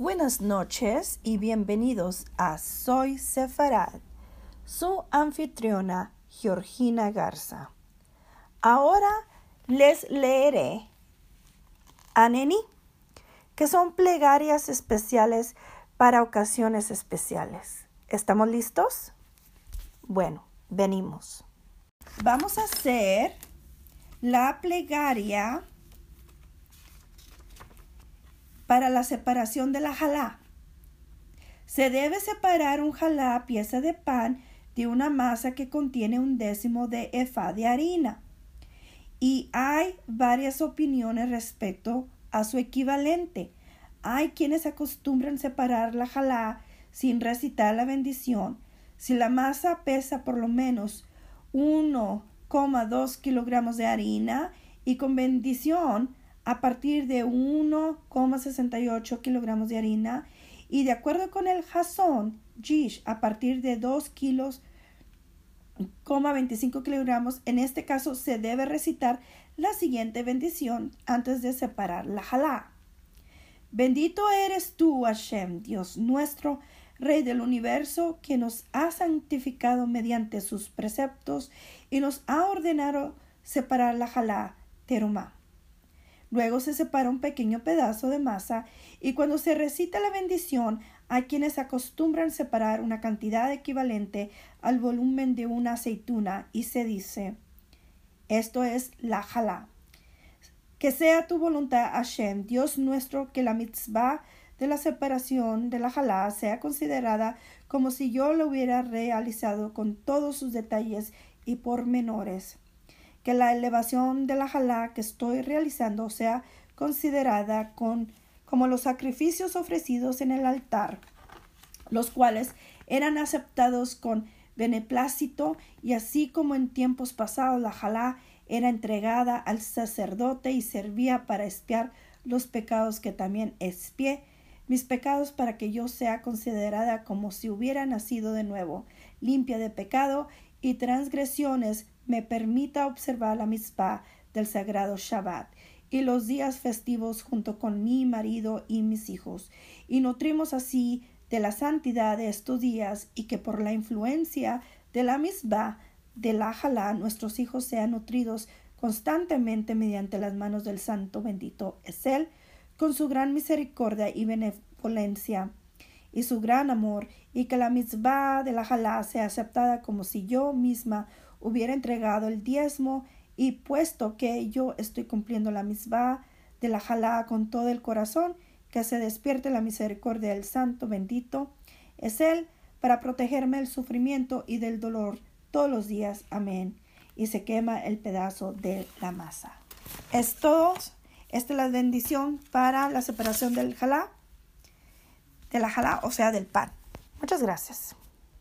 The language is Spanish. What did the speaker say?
Buenas noches y bienvenidos a Soy Sefarad, su anfitriona Georgina Garza. Ahora les leeré Aneni, que son plegarias especiales para ocasiones especiales. ¿Estamos listos? Bueno, venimos. Vamos a hacer la plegaria para la separación de la jalá. Se debe separar un jalá pieza de pan de una masa que contiene un décimo de efa de harina. Y hay varias opiniones respecto a su equivalente. Hay quienes acostumbran separar la jalá sin recitar la bendición. Si la masa pesa por lo menos 1,2 kilogramos de harina y con bendición a partir de 1,68 kilogramos de harina y de acuerdo con el Jason Gish a partir de 2 kilos 25 kilogramos, en este caso se debe recitar la siguiente bendición antes de separar la jalá. Bendito eres tú, Hashem, Dios nuestro, Rey del universo, que nos ha santificado mediante sus preceptos y nos ha ordenado separar la jalá, terumá. Luego se separa un pequeño pedazo de masa y cuando se recita la bendición hay quienes acostumbran separar una cantidad equivalente al volumen de una aceituna y se dice esto es la jalá. Que sea tu voluntad, Hashem, Dios nuestro, que la mitzvah de la separación de la jalá sea considerada como si yo lo hubiera realizado con todos sus detalles y pormenores que la elevación de la jalá que estoy realizando sea considerada con, como los sacrificios ofrecidos en el altar, los cuales eran aceptados con beneplácito y así como en tiempos pasados la jalá era entregada al sacerdote y servía para espiar los pecados que también espié, mis pecados para que yo sea considerada como si hubiera nacido de nuevo, limpia de pecado y transgresiones me permita observar la misma del sagrado Shabbat y los días festivos junto con mi marido y mis hijos, y nutrimos así de la santidad de estos días y que por la influencia de la misma de la nuestros hijos sean nutridos constantemente mediante las manos del Santo bendito es Él, con su gran misericordia y benevolencia y su gran amor, y que la misma de la Jalá sea aceptada como si yo misma hubiera entregado el diezmo y puesto que yo estoy cumpliendo la misma de la jalá con todo el corazón, que se despierte la misericordia del Santo bendito, es Él para protegerme del sufrimiento y del dolor todos los días. Amén. Y se quema el pedazo de la masa. Esto, esta es la bendición para la separación del jalá, de la jalá, o sea, del pan. Muchas gracias.